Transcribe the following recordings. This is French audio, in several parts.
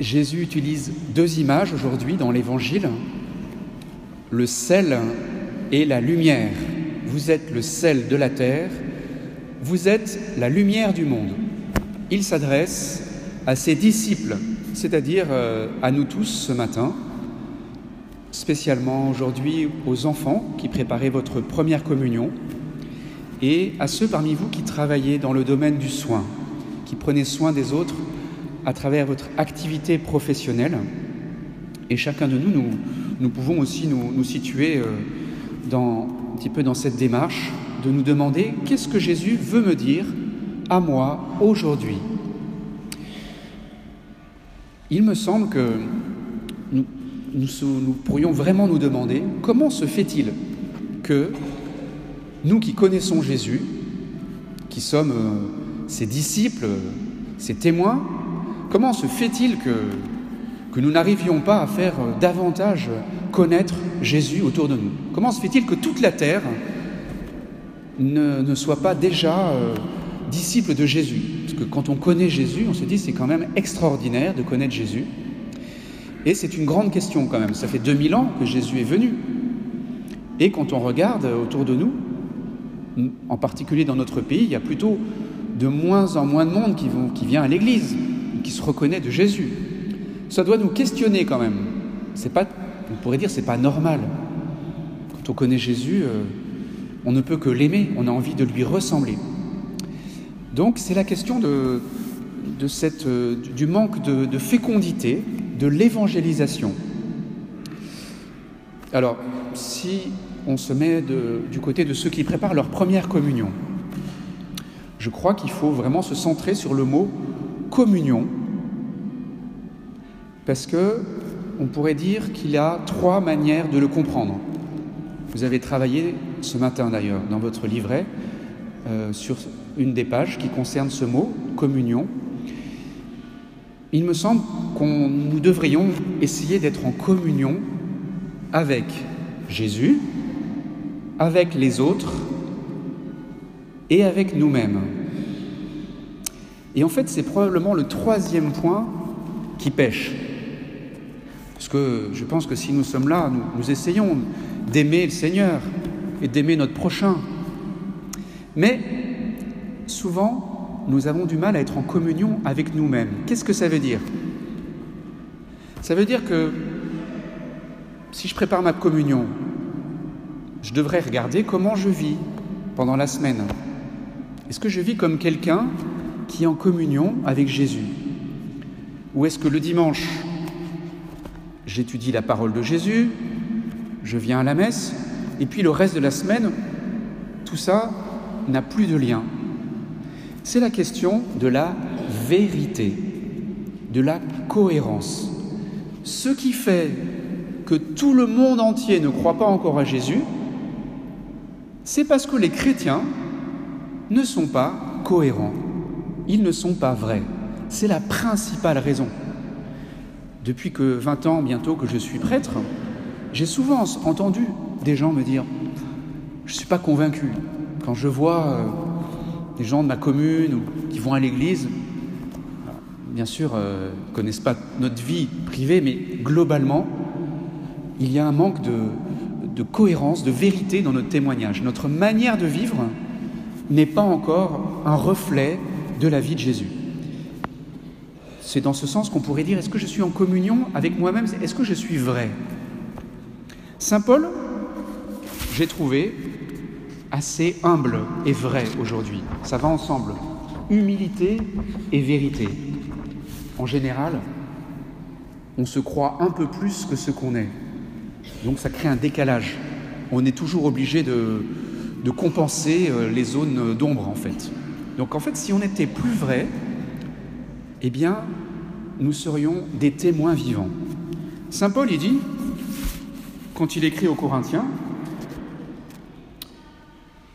Jésus utilise deux images aujourd'hui dans l'Évangile, le sel et la lumière. Vous êtes le sel de la terre, vous êtes la lumière du monde. Il s'adresse à ses disciples, c'est-à-dire euh, à nous tous ce matin, spécialement aujourd'hui aux enfants qui préparaient votre première communion et à ceux parmi vous qui travaillez dans le domaine du soin, qui prenez soin des autres à travers votre activité professionnelle. Et chacun de nous, nous, pouvons aussi nous, situer euh, un petit peu dans cette démarche de nous demander qu'est-ce que Jésus veut me dire à moi aujourd'hui. Il me semble que nous, nous, pourrions vraiment nous demander comment se fait-il que nous qui connaissons Jésus, qui sommes euh, ses disciples, ses témoins, comment se fait-il que, que nous n'arrivions pas à faire euh, davantage connaître Jésus autour de nous? Comment se fait-il que toute la terre ne, soit pas déjà euh, disciple de Jésus? Parce que quand on connaît Jésus, on se dit c'est quand même extraordinaire de connaître Jésus. Et c'est une grande question quand même. Ça fait 2000 ans que Jésus est venu. Et quand on regarde autour de nous, en particulier dans notre pays, il y a plutôt de moins en moins de monde qui vient à l'Église, qui se reconnaît de Jésus. Ça doit nous questionner quand même. C'est pas, on pourrait dire, c'est pas normal. Quand on connaît Jésus, euh, on ne peut que l'aimer. On a envie de lui ressembler. Donc c'est la question de, de cette, euh, du manque de, de fécondité, de l'évangélisation. Alors, si on se met du côté de ceux qui préparent leur première communion. Je crois qu'il faut vraiment se centrer sur le mot communion, parce que on pourrait dire qu'il y a trois manières de le comprendre. Vous avez travaillé ce matin d'ailleurs dans votre livret euh, sur une des pages qui concerne ce mot communion. Il me semble qu'on nous devrions essayer d'être en communion avec Jésus, avec les autres et avec nous-mêmes. Et en fait, c'est probablement le troisième point qui pêche. Parce que je pense que si nous sommes là, nous, essayons d'aimer le Seigneur et d'aimer notre prochain. Mais souvent, nous avons du mal à être en communion avec nous-mêmes. Qu'est-ce que ça veut dire? Ça veut dire que si je prépare ma communion, je devrais regarder comment je vis pendant la semaine. Est-ce que je vis comme quelqu'un qui est en communion avec Jésus. Ou est-ce que le dimanche, j'étudie la parole de Jésus, je viens à la messe, et puis le reste de la semaine, tout ça n'a plus de lien. C'est la question de la vérité, de la cohérence. Ce qui fait que tout le monde entier ne croit pas encore à Jésus, c'est parce que les chrétiens ne sont pas cohérents, ils ne sont pas vrais. C'est la principale raison. Depuis que 20 ans bientôt que je suis prêtre, j'ai souvent entendu des gens me dire Je ne suis pas convaincu. Quand je vois euh, des gens de ma commune ou qui vont à l'église, bien sûr, euh, ne connaissent pas notre vie privée, mais globalement, il y a un manque de, de cohérence, de vérité dans notre témoignage. Notre manière de vivre n'est pas encore un reflet de la vie de Jésus. C'est dans ce sens qu'on pourrait dire, est-ce que je suis en communion avec moi-même? Est-ce que je suis vrai? Saint Paul, j'ai trouvé assez humble et vrai aujourd'hui. Ça va ensemble. Humilité et vérité. En général, on se croit un peu plus que ce qu'on est. Donc ça crée un décalage. On est toujours obligé de, compenser euh, les zones d'ombre en fait. Donc en fait, si on était plus vrai, eh bien, nous serions des témoins vivants. Saint Paul, il dit, quand il écrit aux Corinthiens,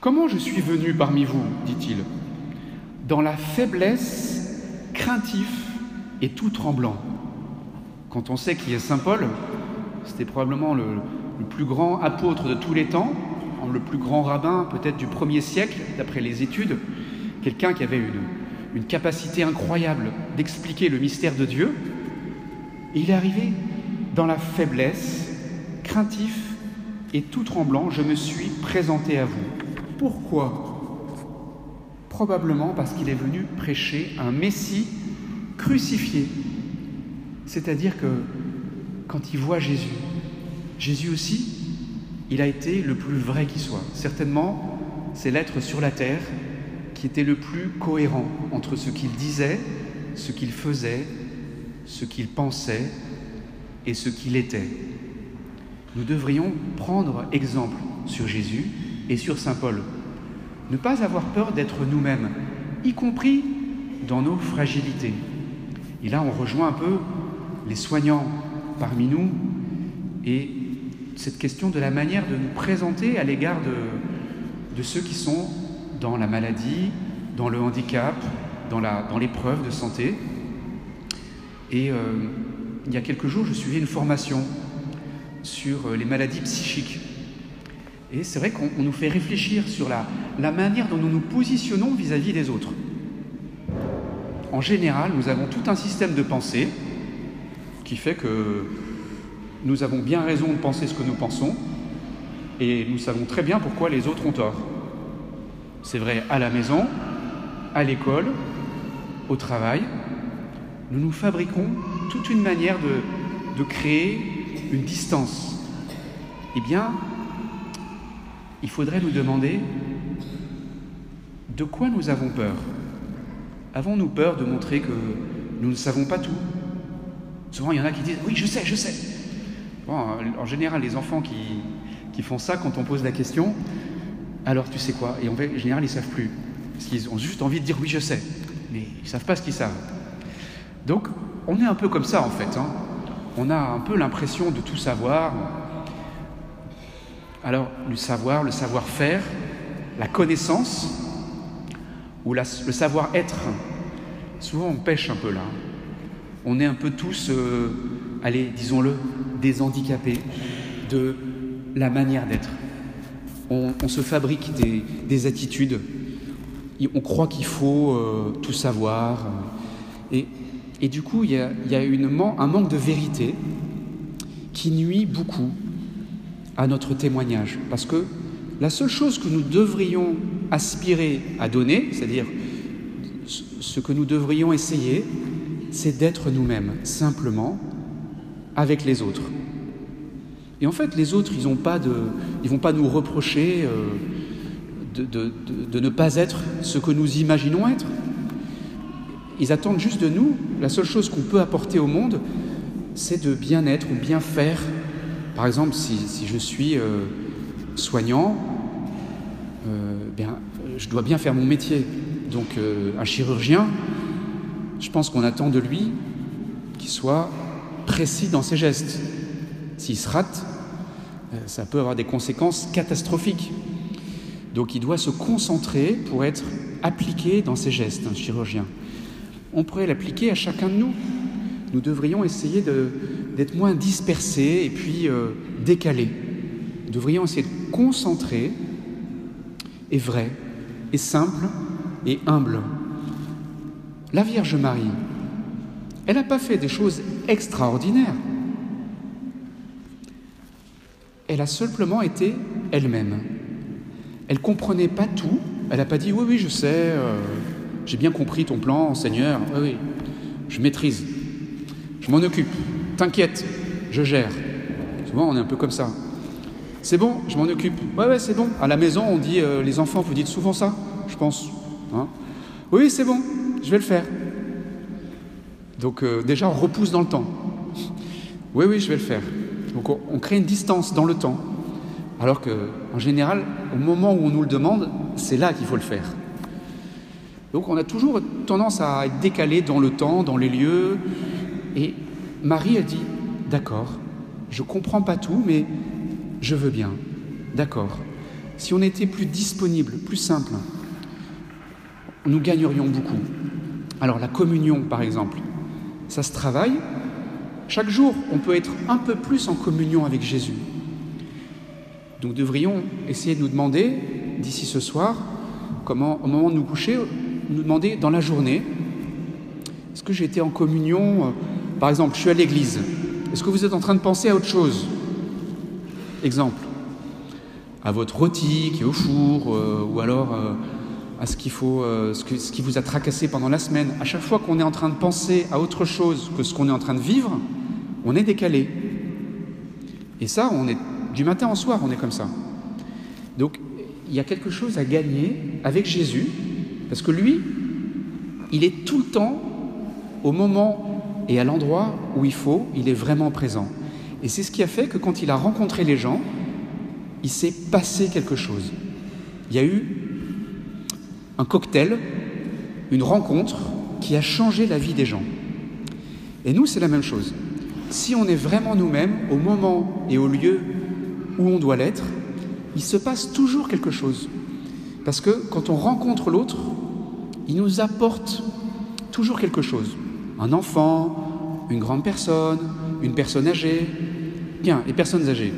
Comment je suis venu parmi vous, dit-il, dans la faiblesse, craintif et tout tremblant. Quand on sait qui est Saint Paul, c'était probablement le, plus grand apôtre de tous les temps, le plus grand rabbin peut-être du premier siècle, d'après les études, quelqu'un qui avait une, capacité incroyable d'expliquer le mystère de Dieu. Et il est arrivé dans la faiblesse, craintif et tout tremblant, je me suis présenté à vous. Pourquoi? Probablement parce qu'il est venu prêcher un Messie crucifié. C'est-à-dire que quand il voit Jésus, Jésus aussi, il a été le plus vrai qui soit. Certainement, c'est l'être sur la terre qui était le plus cohérent entre ce qu'il disait, ce qu'il faisait, ce qu'il pensait et ce qu'il était. Nous devrions prendre exemple sur Jésus et sur Saint Paul. Ne pas avoir peur d'être nous-mêmes, y compris dans nos fragilités. Et là, on rejoint un peu les soignants parmi nous et cette question de la manière de nous présenter à l'égard de, de ceux qui sont dans la maladie, dans le handicap, dans l'épreuve de santé. Et euh, il y a quelques jours, je suivais une formation sur euh, les maladies psychiques. Et c'est vrai qu'on nous fait réfléchir sur la manière dont nous nous positionnons vis-à-vis des autres. En général, nous avons tout un système de pensée qui fait que nous avons bien raison de penser ce que nous pensons et nous savons très bien pourquoi les autres ont tort. C'est vrai à la maison, à l'école, au travail. Nous nous fabriquons toute une manière de, créer une distance. Eh bien, il faudrait nous demander de quoi nous avons peur? Avons-nous peur de montrer que nous ne savons pas tout? Souvent, il y en a qui disent Oui, je sais, je sais. en général, les enfants qui font ça, quand on pose la question, alors tu sais quoi? Et en, général, ils ne savent plus. Parce qu'ils ont juste envie de dire oui, je sais. Mais ils ne savent pas ce qu'ils savent. Donc, on est un peu comme ça, en fait. Hein. On a un peu l'impression de tout savoir. Alors, le savoir, le savoir-faire, la connaissance, ou le savoir-être, souvent on pêche un peu là. On est un peu tous, euh, allez, disons-le, des handicapés de la manière d'être on, se fabrique des, attitudes, on croit qu'il faut euh, tout savoir. Et, du coup, il y a, un manque de vérité qui nuit beaucoup à notre témoignage. Parce que la seule chose que nous devrions aspirer à donner, c'est-à-dire ce que nous devrions essayer, c'est d'être nous-mêmes, simplement, avec les autres. Et en fait, les autres, ils ne vont pas nous reprocher euh, de, ne pas être ce que nous imaginons être. Ils attendent juste de nous. La seule chose qu'on peut apporter au monde, c'est de bien être ou bien faire. Par exemple, si, je suis euh, soignant, euh, bien, je dois bien faire mon métier. Donc, un chirurgien, je pense qu'on attend de lui qu'il soit précis dans ses gestes. S'il se rate, euh, ça peut avoir des conséquences catastrophiques. Donc il doit se concentrer pour être appliqué dans ses gestes, un chirurgien. On pourrait l'appliquer à chacun de nous. Nous devrions essayer d'être moins dispersés et puis euh, décalés. Nous devrions essayer de concentrer et vrai, et simple, et humble. La Vierge Marie, elle n'a pas fait des choses extraordinaires elle a simplement été elle-même. Elle comprenait pas tout. Elle n'a pas dit oui, oui, je sais, euh, j'ai bien compris ton plan, Seigneur. Oui, oui, je maîtrise. Je m'en occupe. T'inquiète, je gère. Souvent, on est un peu comme ça. C'est bon, je m'en occupe. Ouais, ouais, c'est bon. À la maison, on dit, euh, les enfants, vous dites souvent ça, je pense. Hein oui, c'est bon, je vais le faire. Donc, euh, déjà, on repousse dans le temps. Oui, oui, je vais le faire. Donc on crée une distance dans le temps, alors qu'en général, au moment où on nous le demande, c'est là qu'il faut le faire. Donc on a toujours tendance à être décalé dans le temps, dans les lieux. Et Marie a dit, d'accord, je comprends pas tout, mais je veux bien. D'accord. Si on était plus disponible, plus simple, nous gagnerions beaucoup. Alors la communion, par exemple, ça se travaille, chaque jour, on peut être un peu plus en communion avec Jésus. Donc devrions essayer de nous demander, d'ici ce soir, comment, au moment de nous coucher, nous demander dans la journée, est-ce que j'ai été en communion Par exemple, je suis à l'église. Est-ce que vous êtes en train de penser à autre chose? Exemple, à votre rôti qui est au four, euh, ou alors euh, à euh, ce, ce qui vous a tracassé pendant la semaine. À chaque fois qu'on est en train de penser à autre chose que ce qu'on est en train de vivre, on est décalé. Et ça, on est du matin au soir, on est comme ça. Donc, il y a quelque chose à gagner avec Jésus, parce que lui, il est tout le temps au moment et à l'endroit où il faut, il est vraiment présent. Et c'est ce qui a fait que quand il a rencontré les gens, il s'est passé quelque chose. Il y a eu un cocktail, une rencontre qui a changé la vie des gens. Et nous, c'est la même chose. Si on est vraiment nous-mêmes, au moment et au lieu où on doit l'être, il se passe toujours quelque chose. Parce que quand on rencontre l'autre, il nous apporte toujours quelque chose. Un enfant, une grande personne, une personne âgée. Bien, les personnes âgées,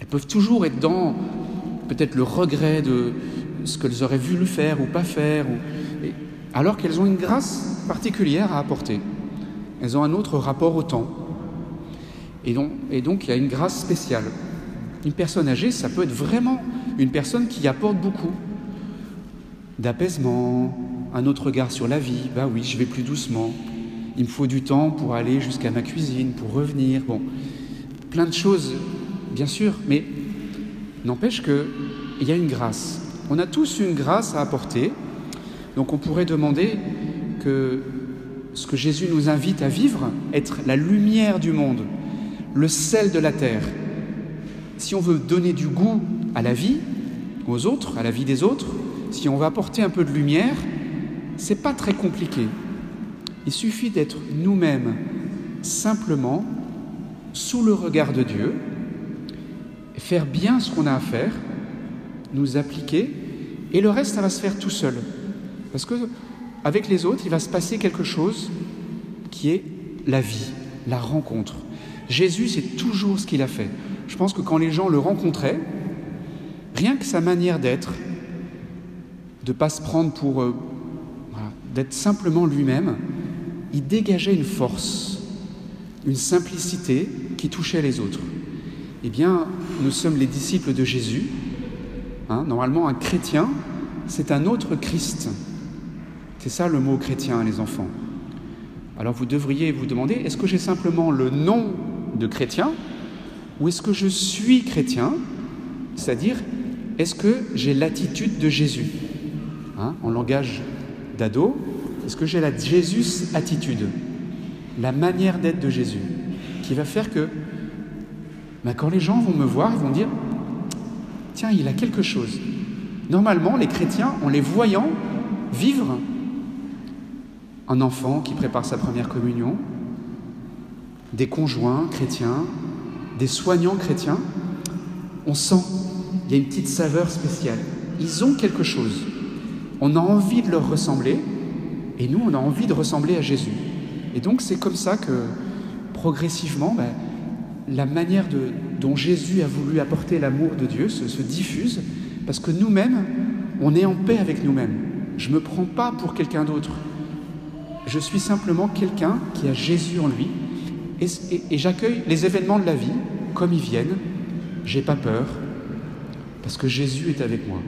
elles peuvent toujours être dans peut-être le regret de ce qu'elles auraient voulu faire ou pas faire, alors qu'elles ont une grâce particulière à apporter. Elles ont un autre rapport au temps. Et donc, il y a une grâce spéciale. Une personne âgée, ça peut être vraiment une personne qui apporte beaucoup d'apaisement, un autre regard sur la vie. Bah oui, je vais plus doucement. Il me faut du temps pour aller jusqu'à ma cuisine, pour revenir. Bon, plein de choses, bien sûr, mais n'empêche qu'il y a une grâce. On a tous une grâce à apporter. Donc on pourrait demander que ce que Jésus nous invite à vivre, être la lumière du monde, le sel de la terre, si on veut donner du goût à la vie, aux autres, à la vie des autres, si on veut apporter un peu de lumière, c'est pas très compliqué. Il suffit d'être nous-mêmes simplement sous le regard de Dieu, faire bien ce qu'on a à faire, nous appliquer, et le reste, ça va se faire tout seul. Parce que avec les autres, il va se passer quelque chose qui est la vie, la rencontre. Jésus, c'est toujours ce qu'il a fait. Je pense que quand les gens le rencontraient, rien que sa manière d'être, de pas se prendre pour... Euh, d'être simplement lui-même, il dégageait une force, une simplicité qui touchait les autres. Eh bien, nous sommes les disciples de Jésus. Hein, normalement, un chrétien, c'est un autre Christ. C'est ça le mot chrétien, les enfants. Alors vous devriez vous demander, est-ce que j'ai simplement le nom de chrétien ou est-ce que je suis chrétien? C'est-à-dire, est-ce que j'ai l'attitude de Jésus? Hein, En langage d'ado, est-ce que j'ai la Jésus attitude? La manière d'être de Jésus qui va faire que ben, quand les gens vont me voir, ils vont dire Tiens, il a quelque chose. Normalement, les chrétiens, en les voyant vivre, un enfant qui prépare sa première communion, des conjoints chrétiens, des soignants chrétiens, on sent, il y a une petite saveur spéciale. Ils ont quelque chose. On a envie de leur ressembler, et nous, on a envie de ressembler à Jésus. Et donc, c'est comme ça que, progressivement, ben, la manière dont Jésus a voulu apporter l'amour de Dieu se, se diffuse, parce que nous-mêmes, on est en paix avec nous-mêmes. Je ne me prends pas pour quelqu'un d'autre. Je suis simplement quelqu'un qui a Jésus en lui, et, j'accueille les événements de la vie comme ils viennent. J'ai pas peur parce que Jésus est avec moi.